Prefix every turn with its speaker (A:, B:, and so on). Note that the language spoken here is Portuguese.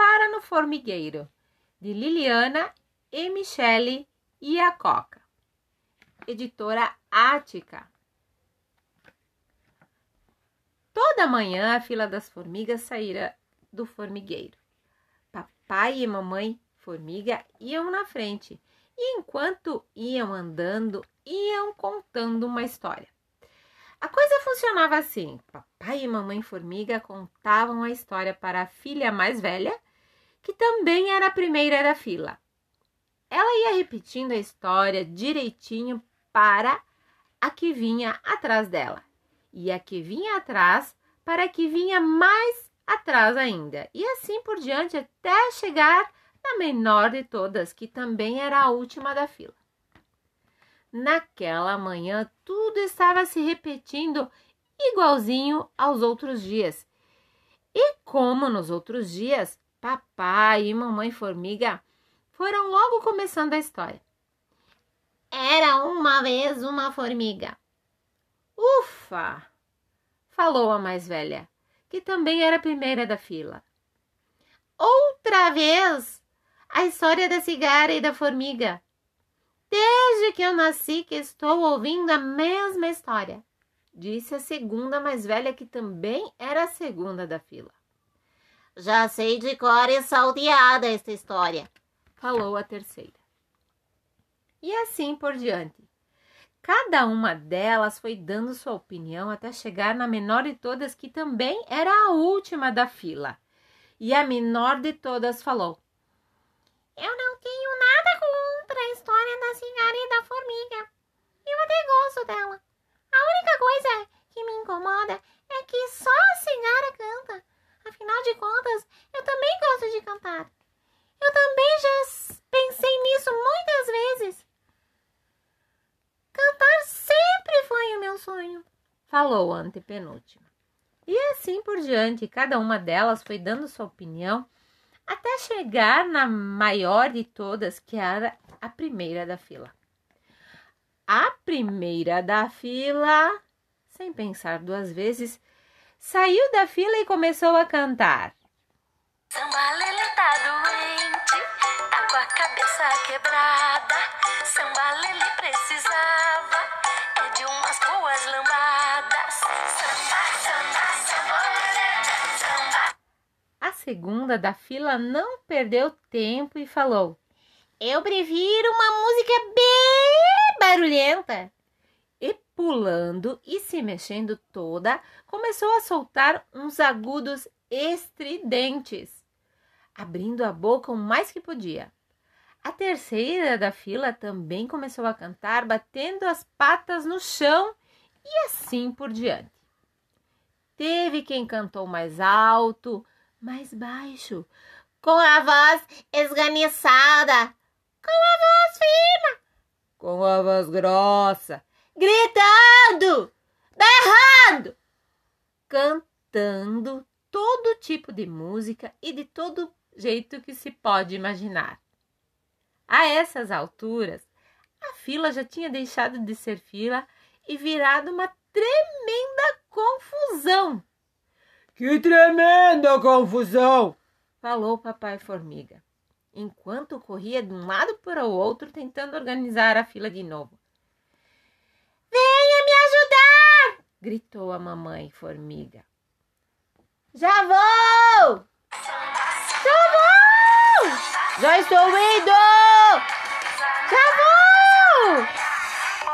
A: Safara no Formigueiro, de Liliana e Michele Iacoca. Editora Ática. Toda manhã a fila das formigas saíra do formigueiro. Papai e mamãe formiga iam na frente e enquanto iam andando, iam contando uma história. A coisa funcionava assim: papai e mamãe formiga contavam a história para a filha mais velha, que também era a primeira da fila. Ela ia repetindo a história direitinho para a que vinha atrás dela, e a que vinha atrás para a que vinha mais atrás ainda, e assim por diante até chegar na menor de todas, que também era a última da fila. Naquela manhã, tudo estava se repetindo igualzinho aos outros dias. E como nos outros dias, papai e mamãe formiga foram logo começando a história. Era uma vez uma formiga. Ufa! falou a mais velha, que também era a primeira da fila. Outra vez! A história da cigarra e da formiga. Desde que eu nasci que estou ouvindo a mesma história, disse a segunda mais velha, que também era a segunda da fila. Já sei de cor e salteada esta história, falou a terceira. E assim por diante. Cada uma delas foi dando sua opinião até chegar na menor de todas, que também era a última da fila. E a menor de todas falou: Eu não tenho nada contra a história da cigarra e da formiga. Eu até gosto dela. A única coisa que me incomoda é que só a cigarra canta. Afinal de contas, eu também gosto de cantar. Eu também já pensei nisso muitas vezes. Cantar sempre foi o meu sonho, falou a antepenúltima. E assim por diante, cada uma delas foi dando sua opinião até chegar na maior de todas, que era a primeira da fila. A primeira da fila, sem pensar duas vezes, saiu da fila e começou a cantar.
B: Samba Lelê tá doente, tá com a cabeça quebrada. Samba Lelê precisava
A: segunda da fila não perdeu tempo e falou: Eu prefiro uma música bem barulhenta. E pulando e se mexendo toda, começou a soltar uns agudos estridentes, abrindo a boca o mais que podia. A terceira da fila também começou a cantar, batendo as patas no chão e assim por diante. Teve quem cantou mais alto, mais baixo, com a voz esganiçada, com a voz fina, com a voz grossa, gritando, berrando, cantando todo tipo de música e de todo jeito que se pode imaginar. A essas alturas, a fila já tinha deixado de ser fila e virado uma tremenda confusão. Que tremenda confusão! falou papai Formiga, enquanto corria de um lado para o outro tentando organizar a fila de novo. Venha me ajudar! gritou a mamãe Formiga. Já vou! Já vou! Já estou indo!